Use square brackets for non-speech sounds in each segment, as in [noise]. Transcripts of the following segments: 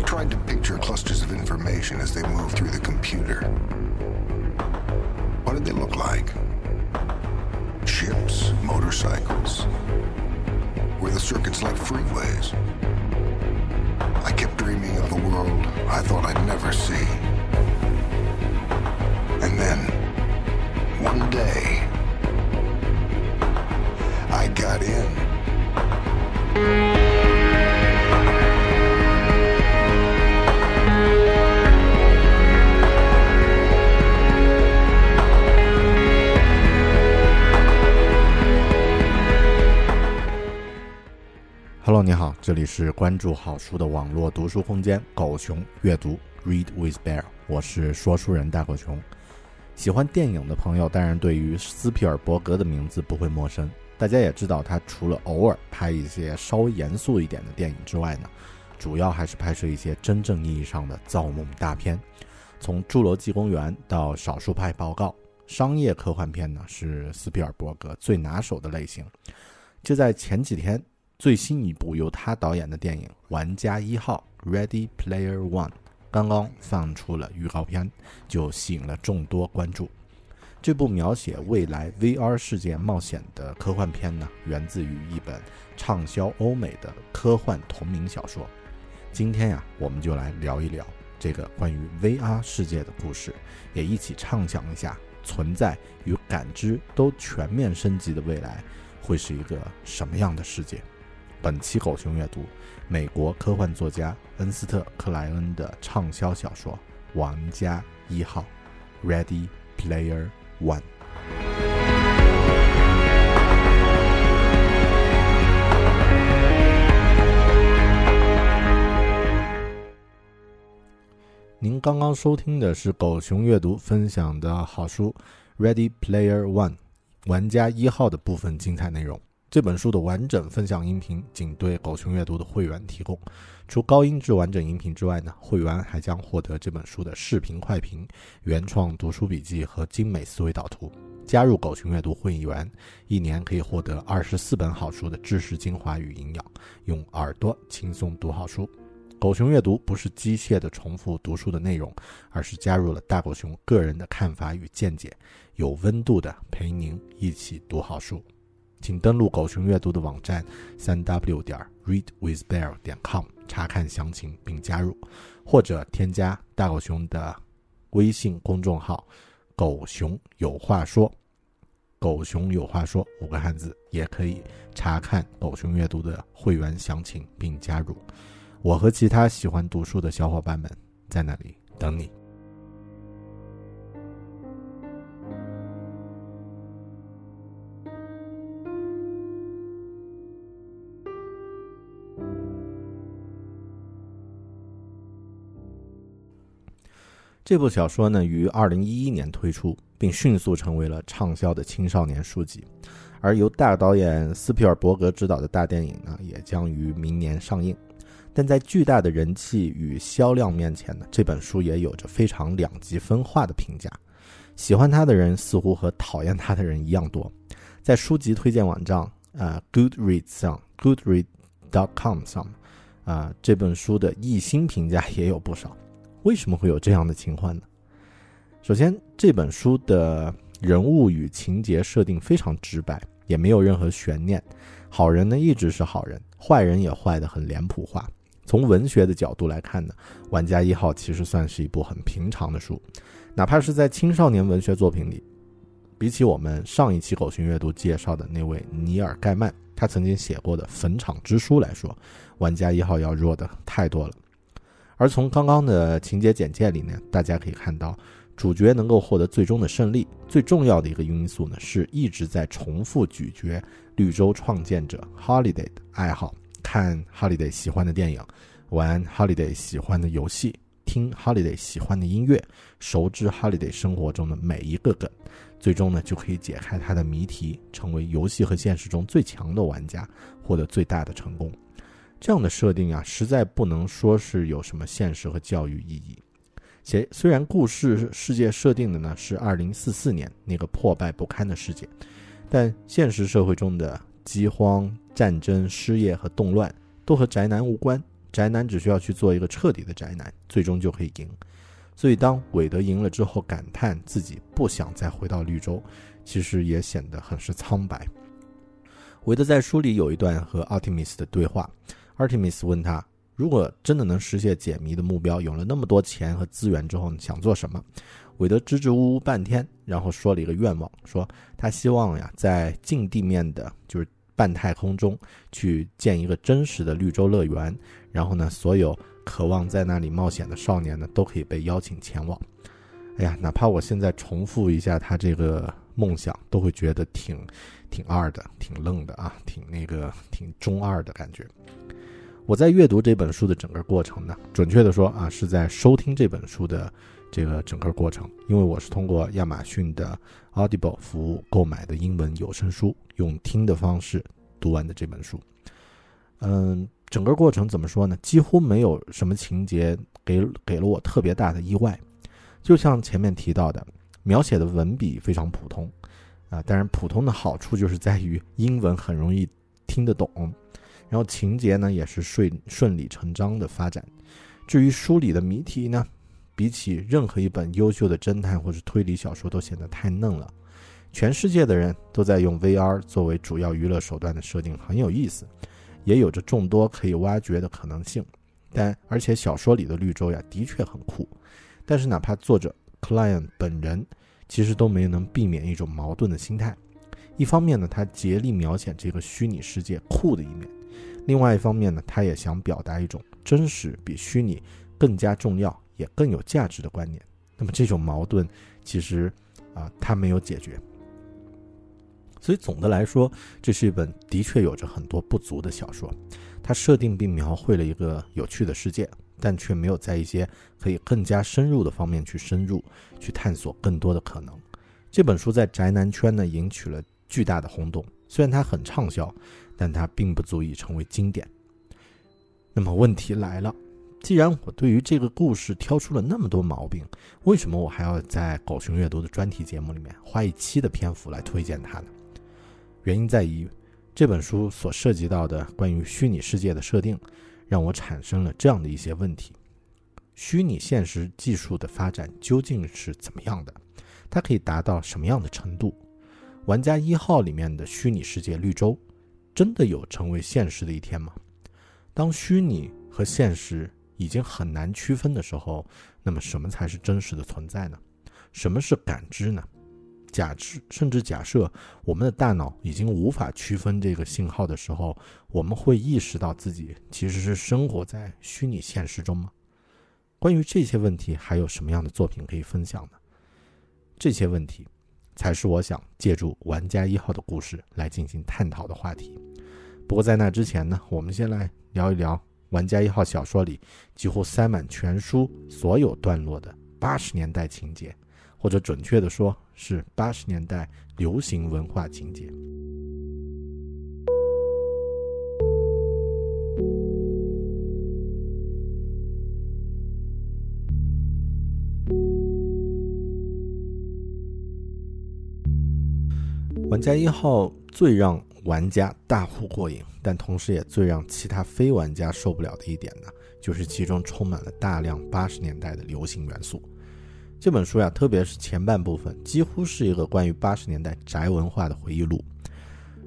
I tried to picture clusters of information as they moved through the computer. What did they look like? Ships, motorcycles. Were the circuits like freeways? I kept dreaming of a world I thought I'd never see. And then, one day, I got in. Hello，你好，这里是关注好书的网络读书空间狗熊阅读 Read with Bear，我是说书人大狗熊。喜欢电影的朋友，当然对于斯皮尔伯格的名字不会陌生。大家也知道，他除了偶尔拍一些稍微严肃一点的电影之外呢，主要还是拍摄一些真正意义上的造梦大片。从《侏罗纪公园》到《少数派报告》，商业科幻片呢是斯皮尔伯格最拿手的类型。就在前几天，最新一部由他导演的电影《玩家一号》（Ready Player One） 刚刚放出了预告片，就吸引了众多关注。这部描写未来 VR 世界冒险的科幻片呢，源自于一本畅销欧美的科幻同名小说。今天呀，我们就来聊一聊这个关于 VR 世界的故事，也一起畅想一下存在与感知都全面升级的未来会是一个什么样的世界。本期狗熊阅读，美国科幻作家恩斯特·克莱恩的畅销小说《玩家一号》（Ready Player One）。您刚刚收听的是狗熊阅读分享的好书《Ready Player One》玩家一号的部分精彩内容。这本书的完整分享音频仅对狗熊阅读的会员提供。除高音质完整音频之外呢，会员还将获得这本书的视频快评、原创读书笔记和精美思维导图。加入狗熊阅读会员，一年可以获得二十四本好书的知识精华与营养，用耳朵轻松读好书。狗熊阅读不是机械的重复读书的内容，而是加入了大狗熊个人的看法与见解，有温度的陪您一起读好书。请登录狗熊阅读的网站三 w 点 readwithbear 点 com 查看详情并加入，或者添加大狗熊的微信公众号“狗熊有话说”，“狗熊有话说”五个汉字也可以查看狗熊阅读的会员详情并加入。我和其他喜欢读书的小伙伴们在那里等你。这部小说呢，于二零一一年推出，并迅速成为了畅销的青少年书籍。而由大导演斯皮尔伯格执导的大电影呢，也将于明年上映。但在巨大的人气与销量面前呢，这本书也有着非常两极分化的评价。喜欢他的人似乎和讨厌他的人一样多。在书籍推荐网站呃 Goodreads 上 Goodread.com 上，啊，这本书的一星评价也有不少。为什么会有这样的情况呢？首先，这本书的人物与情节设定非常直白，也没有任何悬念。好人呢一直是好人，坏人也坏得很脸谱化。从文学的角度来看呢，《玩家一号》其实算是一部很平常的书，哪怕是在青少年文学作品里，比起我们上一期狗熊阅读介绍的那位尼尔盖曼，他曾经写过的《坟场之书》来说，《玩家一号》要弱的太多了。而从刚刚的情节简介里呢，大家可以看到。主角能够获得最终的胜利，最重要的一个因素呢，是一直在重复咀嚼绿洲创建者 Holiday 的爱好，看 Holiday 喜欢的电影，玩 Holiday 喜欢的游戏，听 Holiday 喜欢的音乐，熟知 Holiday 生活中的每一个梗，最终呢就可以解开他的谜题，成为游戏和现实中最强的玩家，获得最大的成功。这样的设定啊，实在不能说是有什么现实和教育意义。且虽然故事世界设定的呢是二零四四年那个破败不堪的世界，但现实社会中的饥荒、战争、失业和动乱都和宅男无关。宅男只需要去做一个彻底的宅男，最终就可以赢。所以当韦德赢了之后，感叹自己不想再回到绿洲，其实也显得很是苍白。韦德在书里有一段和 Artemis 的对话，Artemis 问他。如果真的能实现解谜的目标，有了那么多钱和资源之后，你想做什么？韦德支支吾吾半天，然后说了一个愿望，说他希望呀，在近地面的，就是半太空中去建一个真实的绿洲乐园，然后呢，所有渴望在那里冒险的少年呢，都可以被邀请前往。哎呀，哪怕我现在重复一下他这个梦想，都会觉得挺挺二的，挺愣的啊，挺那个挺中二的感觉。我在阅读这本书的整个过程呢，准确的说啊，是在收听这本书的这个整个过程，因为我是通过亚马逊的 Audible 服务购买的英文有声书，用听的方式读完的这本书。嗯，整个过程怎么说呢？几乎没有什么情节给给了我特别大的意外，就像前面提到的，描写的文笔非常普通啊，当然普通的好处就是在于英文很容易听得懂。然后情节呢也是顺顺理成章的发展。至于书里的谜题呢，比起任何一本优秀的侦探或者推理小说都显得太嫩了。全世界的人都在用 VR 作为主要娱乐手段的设定很有意思，也有着众多可以挖掘的可能性。但而且小说里的绿洲呀的确很酷，但是哪怕作者 Client 本人其实都没能避免一种矛盾的心态。一方面呢，他竭力描写这个虚拟世界酷的一面。另外一方面呢，他也想表达一种真实比虚拟更加重要，也更有价值的观念。那么这种矛盾，其实啊，他没有解决。所以总的来说，这是一本的确有着很多不足的小说。它设定并描绘了一个有趣的世界，但却没有在一些可以更加深入的方面去深入，去探索更多的可能。这本书在宅男圈呢，引起了巨大的轰动。虽然它很畅销。但它并不足以成为经典。那么问题来了，既然我对于这个故事挑出了那么多毛病，为什么我还要在狗熊阅读的专题节目里面花一期的篇幅来推荐它呢？原因在于这本书所涉及到的关于虚拟世界的设定，让我产生了这样的一些问题：虚拟现实技术的发展究竟是怎么样的？它可以达到什么样的程度？玩家一号里面的虚拟世界绿洲。真的有成为现实的一天吗？当虚拟和现实已经很难区分的时候，那么什么才是真实的存在呢？什么是感知呢？假设甚至假设我们的大脑已经无法区分这个信号的时候，我们会意识到自己其实是生活在虚拟现实中吗？关于这些问题，还有什么样的作品可以分享呢？这些问题。才是我想借助玩家一号的故事来进行探讨的话题。不过在那之前呢，我们先来聊一聊玩家一号小说里几乎塞满全书所有段落的八十年代情节，或者准确的说是八十年代流行文化情节。玩家一号最让玩家大呼过瘾，但同时也最让其他非玩家受不了的一点呢，就是其中充满了大量八十年代的流行元素。这本书呀，特别是前半部分，几乎是一个关于八十年代宅文化的回忆录。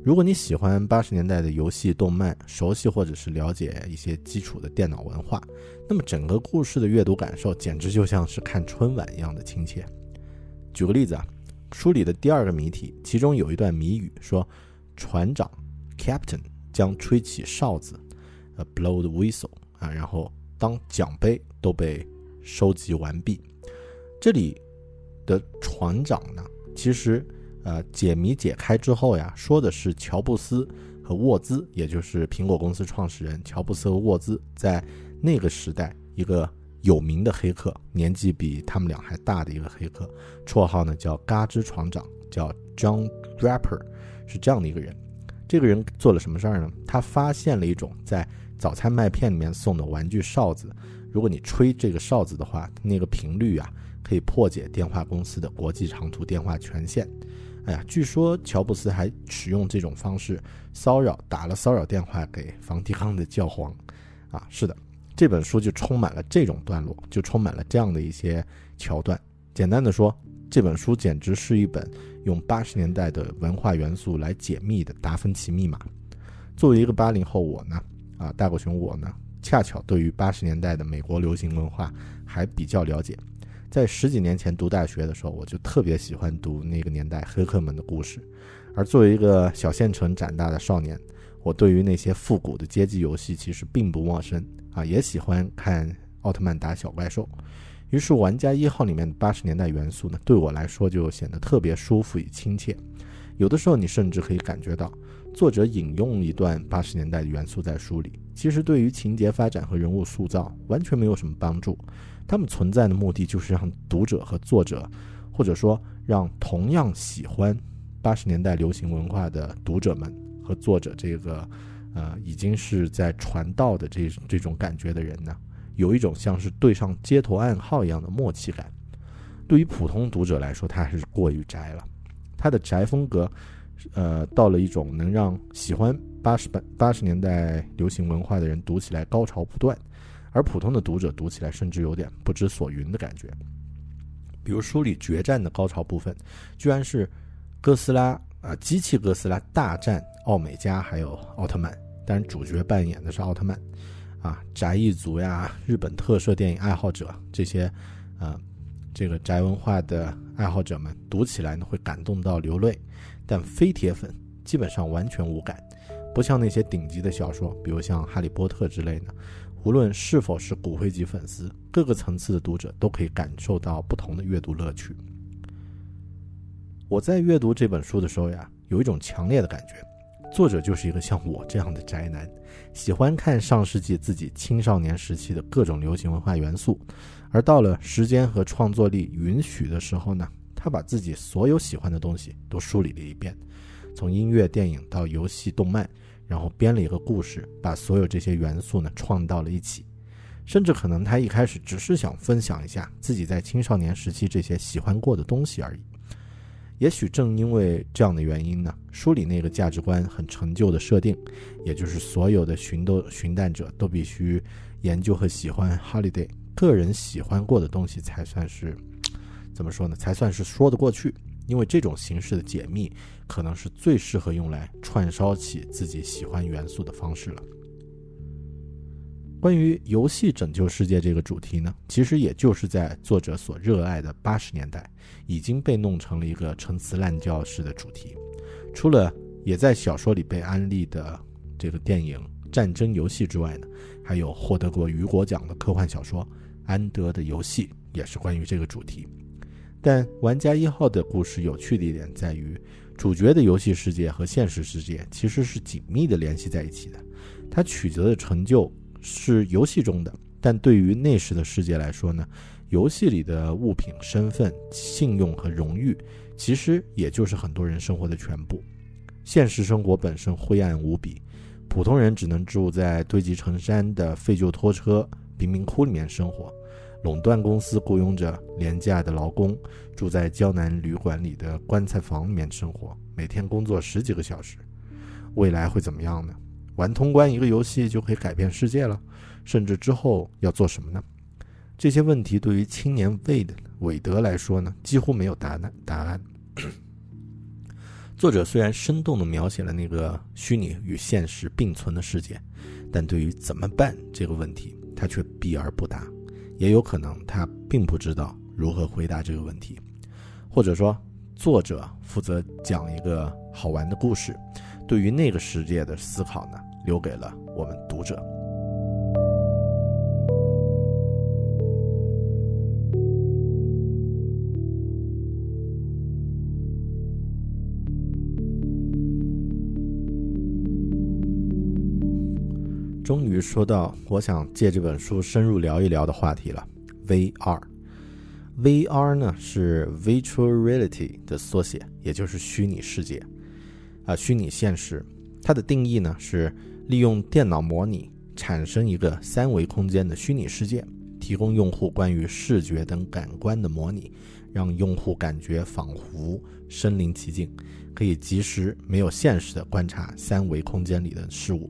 如果你喜欢八十年代的游戏、动漫，熟悉或者是了解一些基础的电脑文化，那么整个故事的阅读感受简直就像是看春晚一样的亲切。举个例子啊，书里的第二个谜题，其中有一段谜语说，船长 Captain 将吹起哨子，呃，blow the whistle 啊，然后当奖杯都被收集完毕，这里的船长呢，其实。呃，解谜解开之后呀，说的是乔布斯和沃兹，也就是苹果公司创始人乔布斯和沃兹，在那个时代一个有名的黑客，年纪比他们俩还大的一个黑客，绰号呢叫嘎吱船长，叫 John Draper，是这样的一个人。这个人做了什么事儿呢？他发现了一种在早餐麦片里面送的玩具哨子，如果你吹这个哨子的话，那个频率啊，可以破解电话公司的国际长途电话权限。哎呀，据说乔布斯还使用这种方式骚扰打了骚扰电话给梵蒂冈的教皇，啊，是的，这本书就充满了这种段落，就充满了这样的一些桥段。简单的说，这本书简直是一本用八十年代的文化元素来解密的达芬奇密码。作为一个八零后，我呢，啊，大狗熊我呢，恰巧对于八十年代的美国流行文化还比较了解。在十几年前读大学的时候，我就特别喜欢读那个年代黑客们的故事。而作为一个小县城长大的少年，我对于那些复古的街机游戏其实并不陌生啊，也喜欢看奥特曼打小怪兽。于是，玩家一号里面的八十年代元素呢，对我来说就显得特别舒服与亲切。有的时候，你甚至可以感觉到，作者引用一段八十年代的元素在书里，其实对于情节发展和人物塑造完全没有什么帮助。他们存在的目的就是让读者和作者，或者说让同样喜欢八十年代流行文化的读者们和作者这个，呃，已经是在传道的这这种感觉的人呢，有一种像是对上街头暗号一样的默契感。对于普通读者来说，他还是过于宅了。他的宅风格，呃，到了一种能让喜欢八十八八十年代流行文化的人读起来高潮不断。而普通的读者读起来甚至有点不知所云的感觉。比如书里决战的高潮部分，居然是哥斯拉啊，机器哥斯拉大战奥美加还有奥特曼，但是主角扮演的是奥特曼。啊，宅一族呀，日本特摄电影爱好者这些，呃，这个宅文化的爱好者们读起来呢会感动到流泪，但非铁粉基本上完全无感，不像那些顶级的小说，比如像《哈利波特》之类的。无论是否是骨灰级粉丝，各个层次的读者都可以感受到不同的阅读乐趣。我在阅读这本书的时候呀，有一种强烈的感觉，作者就是一个像我这样的宅男，喜欢看上世纪自己青少年时期的各种流行文化元素，而到了时间和创作力允许的时候呢，他把自己所有喜欢的东西都梳理了一遍，从音乐、电影到游戏、动漫。然后编了一个故事，把所有这些元素呢创到了一起，甚至可能他一开始只是想分享一下自己在青少年时期这些喜欢过的东西而已。也许正因为这样的原因呢，书里那个价值观很陈旧的设定，也就是所有的寻都寻蛋者都必须研究和喜欢 Holiday 个人喜欢过的东西才算是，[tsk] 怎么说呢？才算是说得过去。因为这种形式的解密，可能是最适合用来串烧起自己喜欢元素的方式了。关于游戏拯救世界这个主题呢，其实也就是在作者所热爱的八十年代，已经被弄成了一个陈词滥调式的主题。除了也在小说里被安利的这个电影《战争游戏》之外呢，还有获得过雨果奖的科幻小说《安德的游戏》也是关于这个主题。但玩家一号的故事有趣的一点在于，主角的游戏世界和现实世界其实是紧密的联系在一起的。他取得的成就是游戏中的，但对于那时的世界来说呢，游戏里的物品、身份、信用和荣誉，其实也就是很多人生活的全部。现实生活本身灰暗无比，普通人只能住在堆积成山的废旧拖车、贫民窟里面生活。垄断公司雇佣着廉价的劳工，住在胶南旅馆里的棺材房里面生活，每天工作十几个小时。未来会怎么样呢？玩通关一个游戏就可以改变世界了？甚至之后要做什么呢？这些问题对于青年韦的韦德来说呢，几乎没有答案。答案。作者虽然生动地描写了那个虚拟与现实并存的世界，但对于怎么办这个问题，他却避而不答。也有可能他并不知道如何回答这个问题，或者说，作者负责讲一个好玩的故事，对于那个世界的思考呢，留给了我们读者。终于说到我想借这本书深入聊一聊的话题了，VR。VR 呢是 Virtual Reality 的缩写，也就是虚拟世界，啊，虚拟现实。它的定义呢是利用电脑模拟产生一个三维空间的虚拟世界，提供用户关于视觉等感官的模拟，让用户感觉仿佛身临其境，可以及时没有现实的观察三维空间里的事物。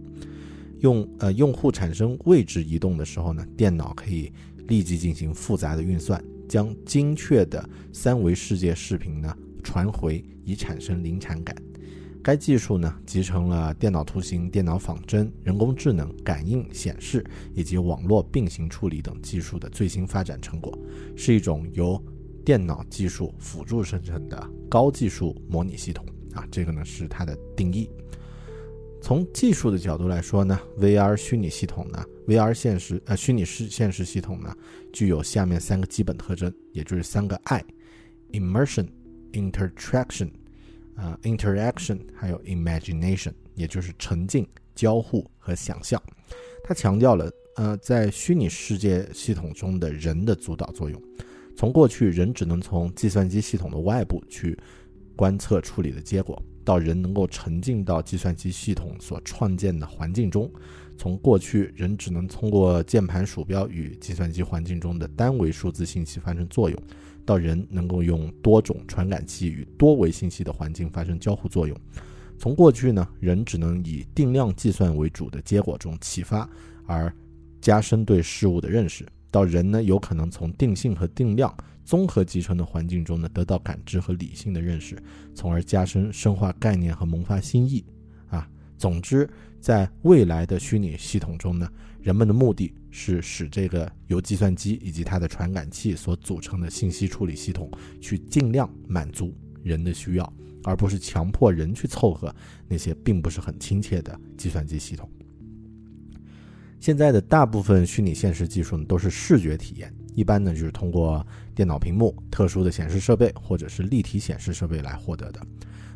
用呃，用户产生位置移动的时候呢，电脑可以立即进行复杂的运算，将精确的三维世界视频呢传回，以产生临场感。该技术呢集成了电脑图形、电脑仿真、人工智能、感应、显示以及网络并行处理等技术的最新发展成果，是一种由电脑技术辅助生成的高技术模拟系统啊。这个呢是它的定义。从技术的角度来说呢，VR 虚拟系统呢，VR 现实呃虚拟实现实系统呢，具有下面三个基本特征，也就是三个 I：immersion、interaction、啊 interaction，还有 imagination，也就是沉浸、交互和想象。它强调了呃在虚拟世界系统中的人的主导作用。从过去人只能从计算机系统的外部去观测处理的结果。到人能够沉浸到计算机系统所创建的环境中，从过去人只能通过键盘鼠标与计算机环境中的单维数字信息发生作用，到人能够用多种传感器与多维信息的环境发生交互作用。从过去呢，人只能以定量计算为主的结果中启发而加深对事物的认识，到人呢有可能从定性和定量。综合集成的环境中呢，得到感知和理性的认识，从而加深深化概念和萌发新意。啊，总之，在未来的虚拟系统中呢，人们的目的是使这个由计算机以及它的传感器所组成的信息处理系统去尽量满足人的需要，而不是强迫人去凑合那些并不是很亲切的计算机系统。现在的大部分虚拟现实技术呢，都是视觉体验。一般呢，就是通过电脑屏幕、特殊的显示设备或者是立体显示设备来获得的。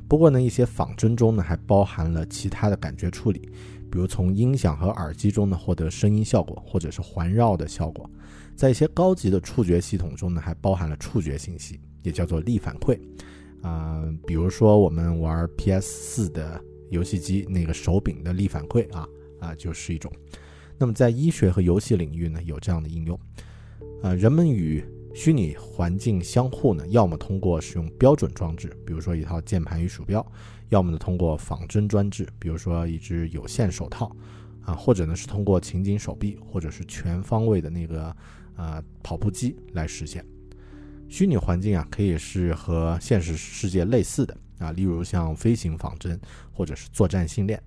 不过呢，一些仿真中呢，还包含了其他的感觉处理，比如从音响和耳机中呢获得声音效果，或者是环绕的效果。在一些高级的触觉系统中呢，还包含了触觉信息，也叫做力反馈。啊，比如说我们玩 PS 四的游戏机那个手柄的力反馈啊啊，就是一种。那么在医学和游戏领域呢，有这样的应用。呃，人们与虚拟环境相互呢，要么通过使用标准装置，比如说一套键盘与鼠标，要么呢通过仿真装置，比如说一只有线手套，啊，或者呢是通过情景手臂，或者是全方位的那个呃跑步机来实现。虚拟环境啊，可以是和现实世界类似的啊，例如像飞行仿真，或者是作战训练。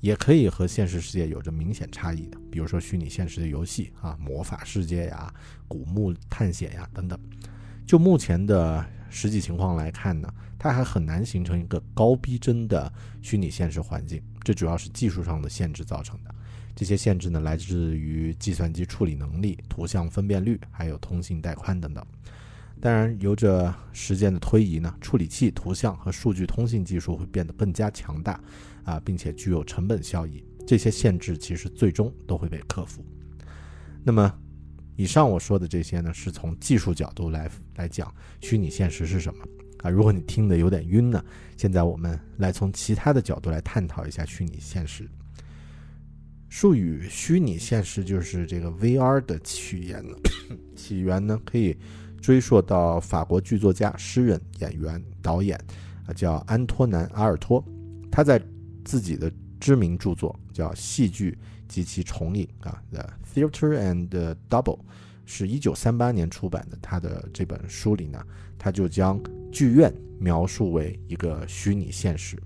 也可以和现实世界有着明显差异的，比如说虚拟现实的游戏啊，魔法世界呀、古墓探险呀等等。就目前的实际情况来看呢，它还很难形成一个高逼真的虚拟现实环境，这主要是技术上的限制造成的。这些限制呢，来自于计算机处理能力、图像分辨率，还有通信带宽等等。当然，由着时间的推移呢，处理器、图像和数据通信技术会变得更加强大。啊，并且具有成本效益，这些限制其实最终都会被克服。那么，以上我说的这些呢，是从技术角度来来讲虚拟现实是什么啊？如果你听得有点晕呢，现在我们来从其他的角度来探讨一下虚拟现实。术语虚拟现实就是这个 VR 的起源呢，起源呢可以追溯到法国剧作家、诗人、演员、导演啊，叫安托南·阿尔托。他在自己的知名著作叫《戏剧及其重影》啊，《The Theater and Double》，是一九三八年出版的。他的这本书里呢，他就将剧院描述为一个虚拟现实，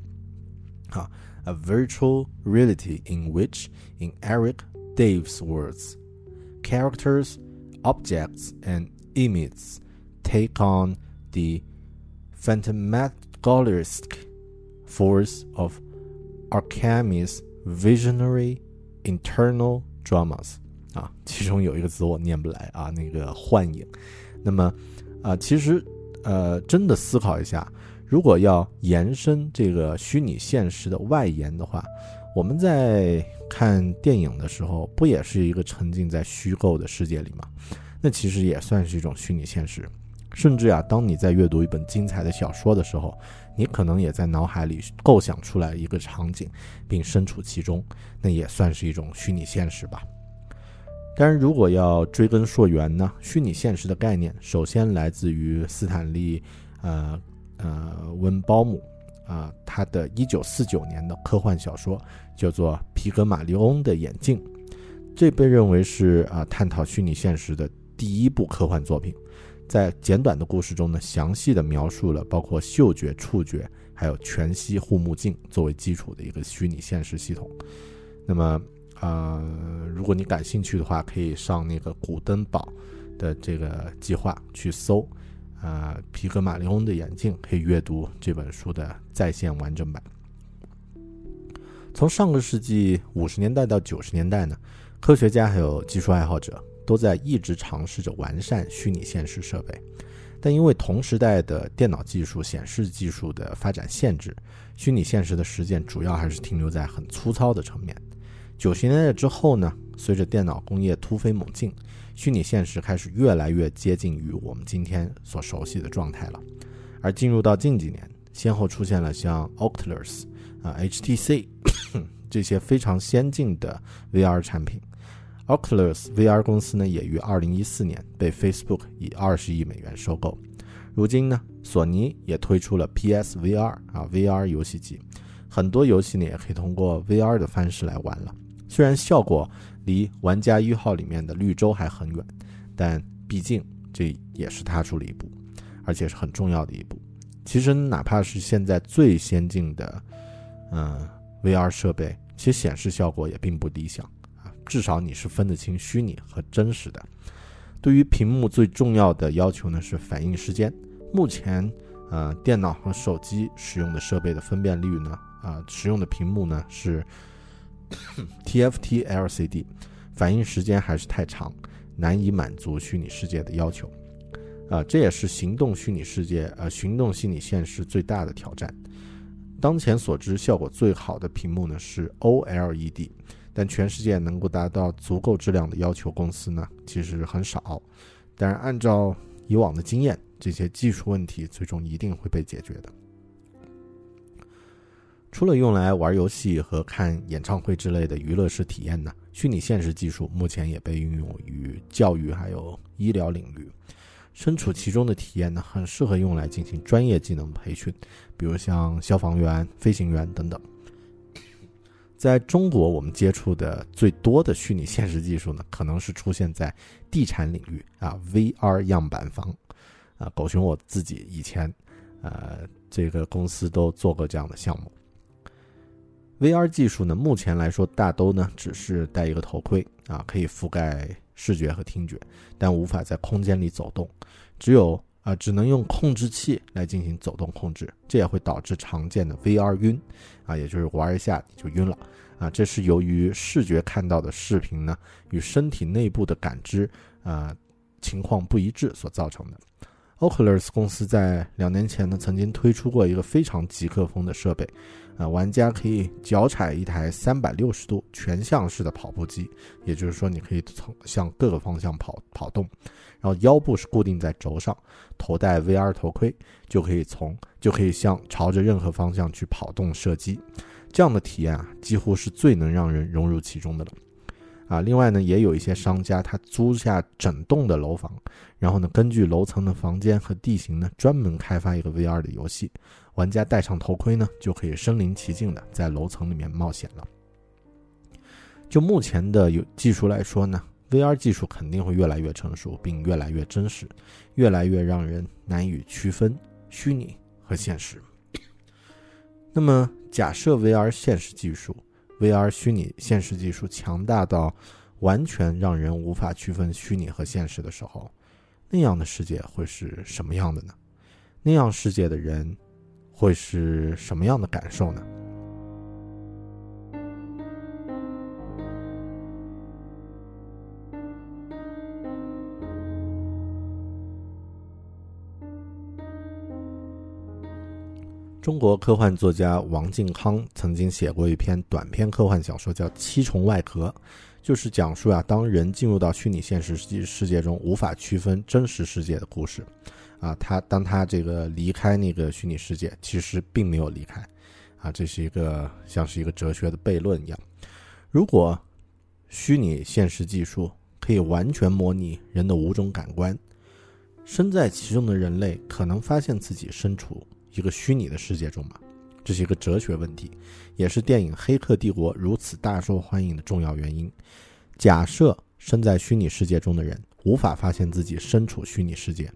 啊。a virtual reality in which, in Eric Dave's words, characters, objects, and images take on the phantasmagoric force of Archimedes' visionary internal dramas 啊，其中有一个词我念不来啊，那个幻影。那么啊，其实呃，真的思考一下，如果要延伸这个虚拟现实的外延的话，我们在看电影的时候，不也是一个沉浸在虚构的世界里吗？那其实也算是一种虚拟现实。甚至啊，当你在阅读一本精彩的小说的时候，你可能也在脑海里构想出来一个场景，并身处其中，那也算是一种虚拟现实吧。当然，如果要追根溯源呢，虚拟现实的概念首先来自于斯坦利，呃。呃，温包姆啊，他的一九四九年的科幻小说叫做《皮格马利翁的眼镜》，这被认为是啊探讨虚拟现实的第一部科幻作品。在简短的故事中呢，详细的描述了包括嗅觉、触觉，还有全息护目镜作为基础的一个虚拟现实系统。那么，呃，如果你感兴趣的话，可以上那个古登堡的这个计划去搜。啊，皮格马利翁的眼镜可以阅读这本书的在线完整版。从上个世纪五十年代到九十年代呢，科学家还有技术爱好者都在一直尝试着完善虚拟现实设备，但因为同时代的电脑技术、显示技术的发展限制，虚拟现实的实践主要还是停留在很粗糙的层面。九十年代之后呢，随着电脑工业突飞猛进。虚拟现实开始越来越接近于我们今天所熟悉的状态了，而进入到近几年，先后出现了像 Oculus 啊、HTC 这些非常先进的 VR 产品。Oculus VR 公司呢，也于2014年被 Facebook 以20亿美元收购。如今呢，索尼也推出了 PSVR 啊 VR 游戏机，很多游戏呢也可以通过 VR 的方式来玩了。虽然效果，离玩家一号里面的绿洲还很远，但毕竟这也是踏出了一步，而且是很重要的一步。其实哪怕是现在最先进的，嗯，VR 设备，其实显示效果也并不理想。至少你是分得清虚拟和真实的。对于屏幕最重要的要求呢是反应时间。目前，呃，电脑和手机使用的设备的分辨率呢，啊，使用的屏幕呢是。[coughs] TFT LCD 反应时间还是太长，难以满足虚拟世界的要求。啊，这也是行动虚拟世界呃，行动虚拟现实最大的挑战。当前所知效果最好的屏幕呢是 OLED，但全世界能够达到足够质量的要求公司呢其实很少。但是按照以往的经验，这些技术问题最终一定会被解决的。除了用来玩游戏和看演唱会之类的娱乐式体验呢，虚拟现实技术目前也被运用于教育还有医疗领域。身处其中的体验呢，很适合用来进行专业技能培训，比如像消防员、飞行员等等。在中国，我们接触的最多的虚拟现实技术呢，可能是出现在地产领域啊，VR 样板房。啊，狗熊我自己以前，呃，这个公司都做过这样的项目。VR 技术呢，目前来说大都呢只是戴一个头盔啊，可以覆盖视觉和听觉，但无法在空间里走动，只有啊只能用控制器来进行走动控制，这也会导致常见的 VR 晕啊，也就是玩一下你就晕了啊，这是由于视觉看到的视频呢与身体内部的感知啊情况不一致所造成的。Oculus 公司在两年前呢曾经推出过一个非常极客风的设备。啊，玩家可以脚踩一台三百六十度全向式的跑步机，也就是说，你可以从向各个方向跑跑动，然后腰部是固定在轴上，头戴 VR 头盔，就可以从就可以向朝着任何方向去跑动射击。这样的体验啊，几乎是最能让人融入其中的了。啊，另外呢，也有一些商家他租下整栋的楼房，然后呢，根据楼层的房间和地形呢，专门开发一个 VR 的游戏，玩家戴上头盔呢，就可以身临其境的在楼层里面冒险了。就目前的有技术来说呢，VR 技术肯定会越来越成熟，并越来越真实，越来越让人难以区分虚拟和现实。那么，假设 VR 现实技术、VR 虚拟现实技术强大到完全让人无法区分虚拟和现实的时候，那样的世界会是什么样的呢？那样世界的人会是什么样的感受呢？中国科幻作家王靖康曾经写过一篇短篇科幻小说，叫《七重外壳》，就是讲述啊，当人进入到虚拟现实世世界中，无法区分真实世界的故事。啊，他当他这个离开那个虚拟世界，其实并没有离开。啊，这是一个像是一个哲学的悖论一样。如果虚拟现实技术可以完全模拟人的五种感官，身在其中的人类可能发现自己身处。一个虚拟的世界中嘛，这是一个哲学问题，也是电影《黑客帝国》如此大受欢迎的重要原因。假设身在虚拟世界中的人无法发现自己身处虚拟世界，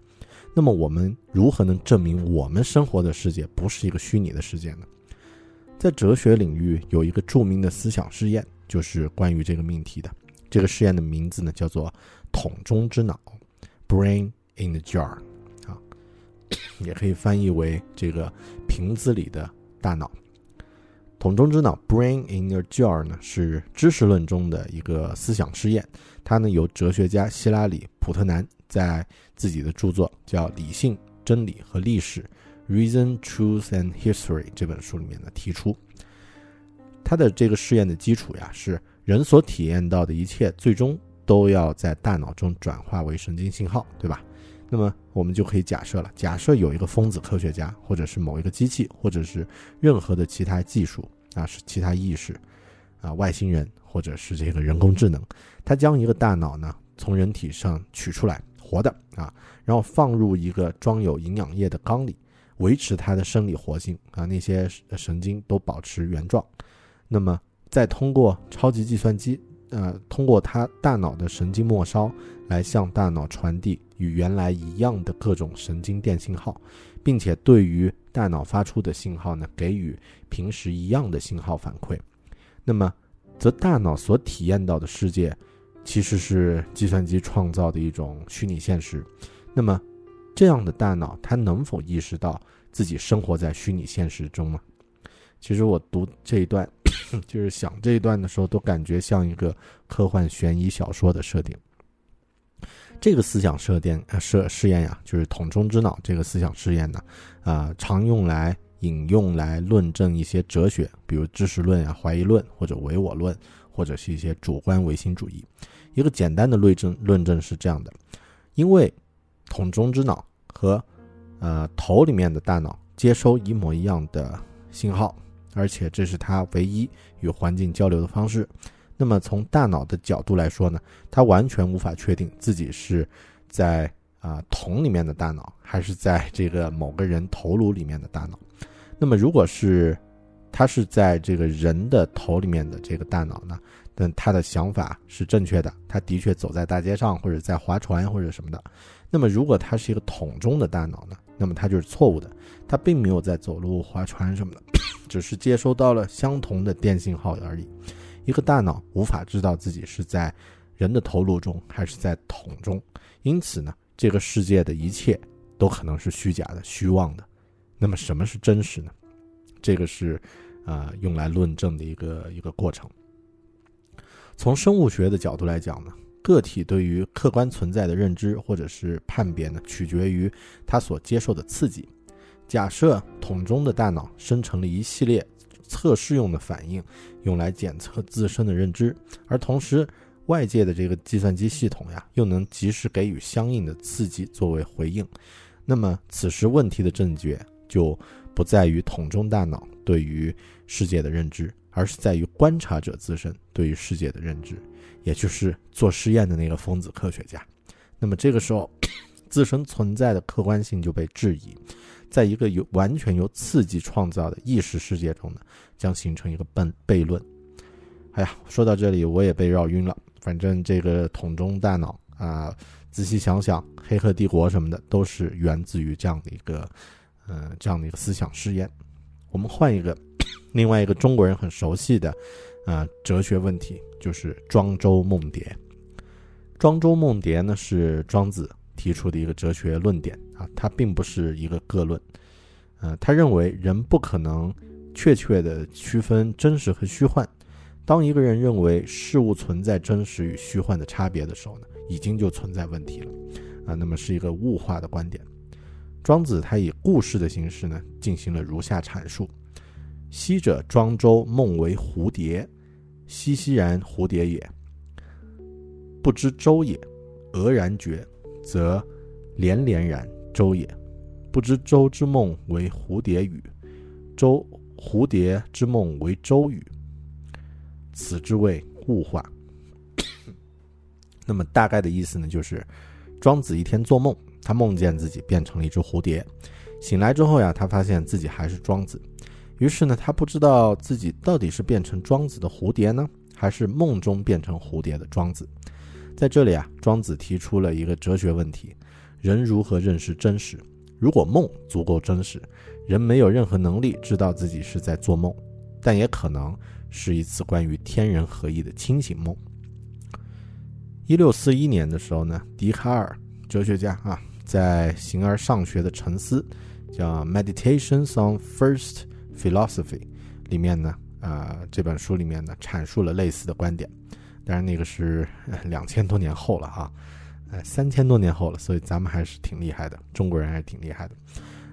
那么我们如何能证明我们生活的世界不是一个虚拟的世界呢？在哲学领域有一个著名的思想试验，就是关于这个命题的。这个试验的名字呢叫做“桶中之脑 ”（Brain in the Jar）。也可以翻译为这个瓶子里的大脑，桶中之脑 （Brain in a Jar） 呢是知识论中的一个思想试验。它呢由哲学家希拉里·普特南在自己的著作叫《理性、真理和历史》（Reason, Truth and History） 这本书里面呢提出。他的这个试验的基础呀是人所体验到的一切最终都要在大脑中转化为神经信号，对吧？那么我们就可以假设了，假设有一个疯子科学家，或者是某一个机器，或者是任何的其他技术啊，是其他意识，啊，外星人，或者是这个人工智能，他将一个大脑呢从人体上取出来，活的啊，然后放入一个装有营养液的缸里，维持它的生理活性啊，那些神经都保持原状，那么再通过超级计算机。呃，通过他大脑的神经末梢来向大脑传递与原来一样的各种神经电信号，并且对于大脑发出的信号呢，给予平时一样的信号反馈。那么，则大脑所体验到的世界，其实是计算机创造的一种虚拟现实。那么，这样的大脑，它能否意识到自己生活在虚拟现实中呢？其实我读这一段。[coughs] 就是想这一段的时候，都感觉像一个科幻悬疑小说的设定。这个思想设定呃设试验呀，就是桶中之脑这个思想试验呢，啊，常用来引用来论证一些哲学，比如知识论啊、怀疑论或者唯我论，或者是一些主观唯心主义。一个简单的论证论证是这样的：因为桶中之脑和呃头里面的大脑接收一模一样的信号。而且这是它唯一与环境交流的方式。那么从大脑的角度来说呢，它完全无法确定自己是在啊桶里面的大脑，还是在这个某个人头颅里面的大脑。那么如果是他是在这个人的头里面的这个大脑呢，那他的想法是正确的，他的确走在大街上或者在划船或者什么的。那么如果他是一个桶中的大脑呢，那么他就是错误的，他并没有在走路、划船什么的。[coughs] 只是接收到了相同的电信号而已。一个大脑无法知道自己是在人的头颅中还是在桶中，因此呢，这个世界的一切都可能是虚假的、虚妄的。那么，什么是真实呢？这个是啊，用来论证的一个一个过程。从生物学的角度来讲呢，个体对于客观存在的认知或者是判别呢，取决于他所接受的刺激。假设桶中的大脑生成了一系列测试用的反应，用来检测自身的认知，而同时外界的这个计算机系统呀，又能及时给予相应的刺激作为回应，那么此时问题的症结就不在于桶中大脑对于世界的认知，而是在于观察者自身对于世界的认知，也就是做实验的那个疯子科学家。那么这个时候，自身存在的客观性就被质疑，在一个由完全由刺激创造的意识世界中呢，将形成一个悖悖论。哎呀，说到这里我也被绕晕了。反正这个桶中大脑啊，仔细想想，《黑客帝国》什么的都是源自于这样的一个，嗯，这样的一个思想实验。我们换一个，另外一个中国人很熟悉的，啊，哲学问题就是庄周梦蝶。庄周梦蝶呢是庄子提出的一个哲学论点啊，它并不是一个个论，呃，他认为人不可能确切的区分真实和虚幻。当一个人认为事物存在真实与虚幻的差别的时候呢，已经就存在问题了，啊，那么是一个物化的观点。庄子他以故事的形式呢，进行了如下阐述：昔者庄周梦为蝴蝶，熙熙然蝴蝶也，不知周也；俄然觉，则连连然周也。不知周之梦为蝴蝶语，周蝴蝶之梦为周语。此之谓物化。那么大概的意思呢，就是庄子一天做梦，他梦见自己变成了一只蝴蝶，醒来之后呀，他发现自己还是庄子，于是呢，他不知道自己到底是变成庄子的蝴蝶呢，还是梦中变成蝴蝶的庄子。在这里啊，庄子提出了一个哲学问题：人如何认识真实？如果梦足够真实，人没有任何能力知道自己是在做梦，但也可能。是一次关于天人合一的清醒梦。一六四一年的时候呢，笛卡尔哲学家啊，在《形而上学的沉思》叫《Meditations on First Philosophy》里面呢，啊这本书里面呢，阐述了类似的观点。当然，那个是两千多年后了啊，呃，三千多年后了，所以咱们还是挺厉害的，中国人还是挺厉害的。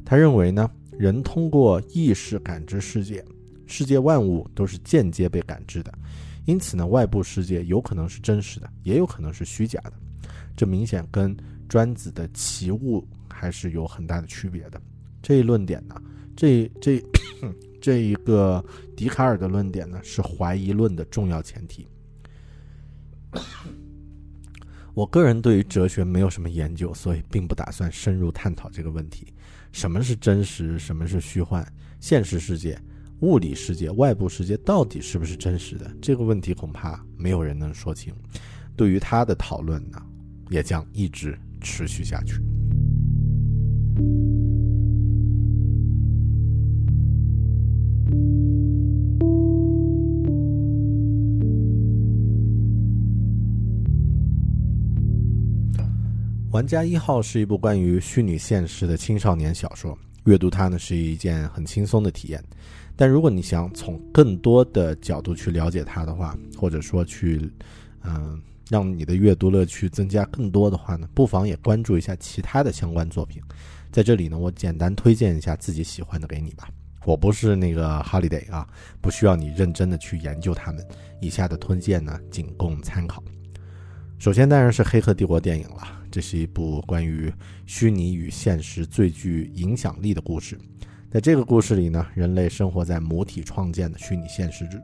他认为呢，人通过意识感知世界。世界万物都是间接被感知的，因此呢，外部世界有可能是真实的，也有可能是虚假的。这明显跟专子的奇物还是有很大的区别的。这一论点呢，这这 [coughs] 这一个笛卡尔的论点呢，是怀疑论的重要前提。我个人对于哲学没有什么研究，所以并不打算深入探讨这个问题：什么是真实，什么是虚幻？现实世界。物理世界、外部世界到底是不是真实的？这个问题恐怕没有人能说清。对于他的讨论呢，也将一直持续下去。玩家一号是一部关于虚拟现实的青少年小说，阅读它呢是一件很轻松的体验。但如果你想从更多的角度去了解它的话，或者说去，嗯，让你的阅读乐趣增加更多的话呢，不妨也关注一下其他的相关作品。在这里呢，我简单推荐一下自己喜欢的给你吧。我不是那个 Holiday 啊，不需要你认真的去研究他们。以下的推荐呢，仅供参考。首先当然是《黑客帝国》电影了，这是一部关于虚拟与现实最具影响力的故事。在这个故事里呢，人类生活在母体创建的虚拟现实之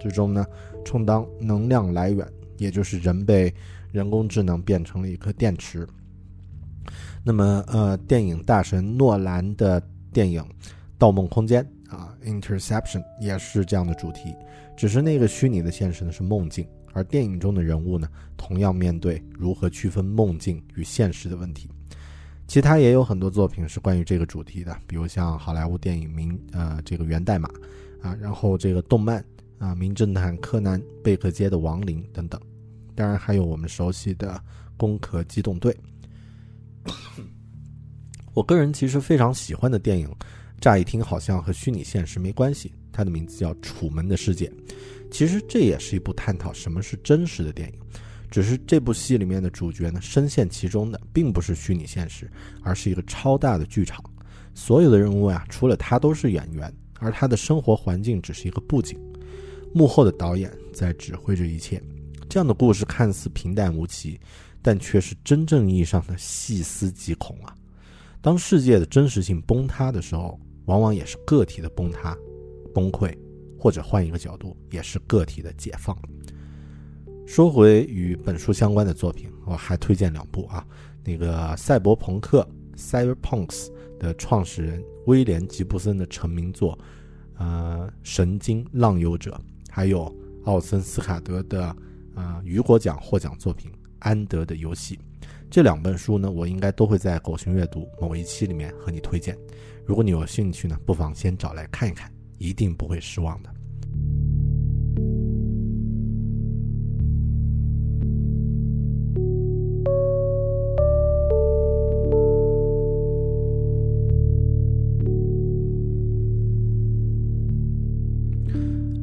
之中呢，充当能量来源，也就是人被人工智能变成了一颗电池。那么，呃，电影大神诺兰的电影《盗梦空间》啊，《Interception》也是这样的主题，只是那个虚拟的现实呢是梦境，而电影中的人物呢，同样面对如何区分梦境与现实的问题。其他也有很多作品是关于这个主题的，比如像好莱坞电影《名》呃这个《源代码》，啊，然后这个动漫啊《名侦探柯南》《贝克街的亡灵》等等，当然还有我们熟悉的《攻壳机动队》。我个人其实非常喜欢的电影，乍一听好像和虚拟现实没关系，它的名字叫《楚门的世界》，其实这也是一部探讨什么是真实的电影。只是这部戏里面的主角呢，深陷其中的并不是虚拟现实，而是一个超大的剧场。所有的人物啊，除了他都是演员，而他的生活环境只是一个布景。幕后的导演在指挥着一切。这样的故事看似平淡无奇，但却是真正意义上的细思极恐啊！当世界的真实性崩塌的时候，往往也是个体的崩塌、崩溃，或者换一个角度，也是个体的解放。说回与本书相关的作品，我还推荐两部啊，那个赛博朋克 （Cyberpunks） 的创始人威廉·吉布森的成名作，呃，《神经浪游者》，还有奥森·斯卡德的呃雨果奖获奖作品《安德的游戏》。这两本书呢，我应该都会在狗熊阅读某一期里面和你推荐。如果你有兴趣呢，不妨先找来看一看，一定不会失望的。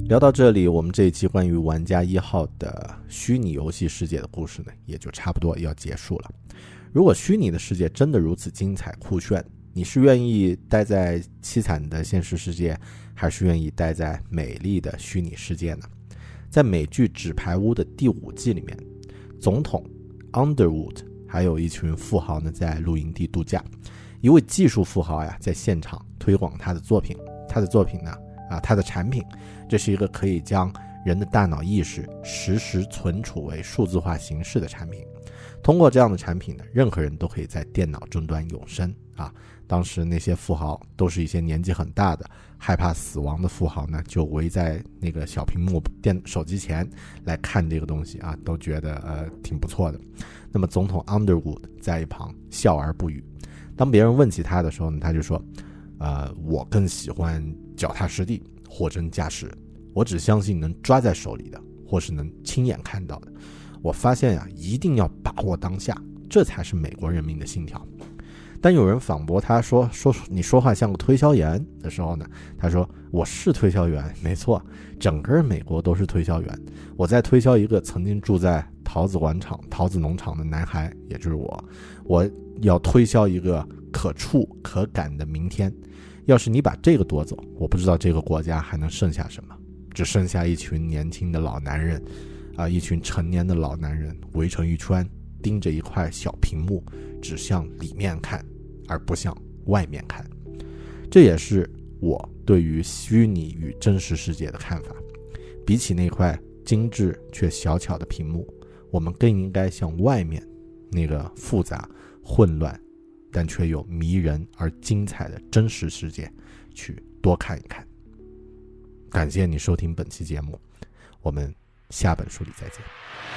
聊到这里，我们这一期关于玩家一号的虚拟游戏世界的故事呢，也就差不多要结束了。如果虚拟的世界真的如此精彩酷炫，你是愿意待在凄惨的现实世界，还是愿意待在美丽的虚拟世界呢？在美剧《纸牌屋》的第五季里面，总统 Underwood 还有一群富豪呢，在露营地度假。一位技术富豪呀，在现场推广他的作品。他的作品呢？啊，他的产品，这是一个可以将人的大脑意识实时存储为数字化形式的产品。通过这样的产品呢，任何人都可以在电脑终端永生啊。当时那些富豪都是一些年纪很大的、害怕死亡的富豪呢，就围在那个小屏幕电手机前来看这个东西啊，都觉得呃挺不错的。那么总统 Underwood 在一旁笑而不语。当别人问起他的时候呢，他就说。呃，我更喜欢脚踏实地、货真价实。我只相信能抓在手里的，或是能亲眼看到的。我发现呀，一定要把握当下，这才是美国人民的信条。当有人反驳他说：“说你说话像个推销员”的时候呢，他说：“我是推销员，没错，整个美国都是推销员。我在推销一个曾经住在桃子广场、桃子农场的男孩，也就是我。我要推销一个可触可感的明天。”要是你把这个夺走，我不知道这个国家还能剩下什么，只剩下一群年轻的老男人，啊，一群成年的老男人围成一圈，盯着一块小屏幕，只向里面看，而不向外面看。这也是我对于虚拟与真实世界的看法。比起那块精致却小巧的屏幕，我们更应该向外面那个复杂、混乱。但却又迷人而精彩的真实世界，去多看一看。感谢你收听本期节目，我们下本书里再见。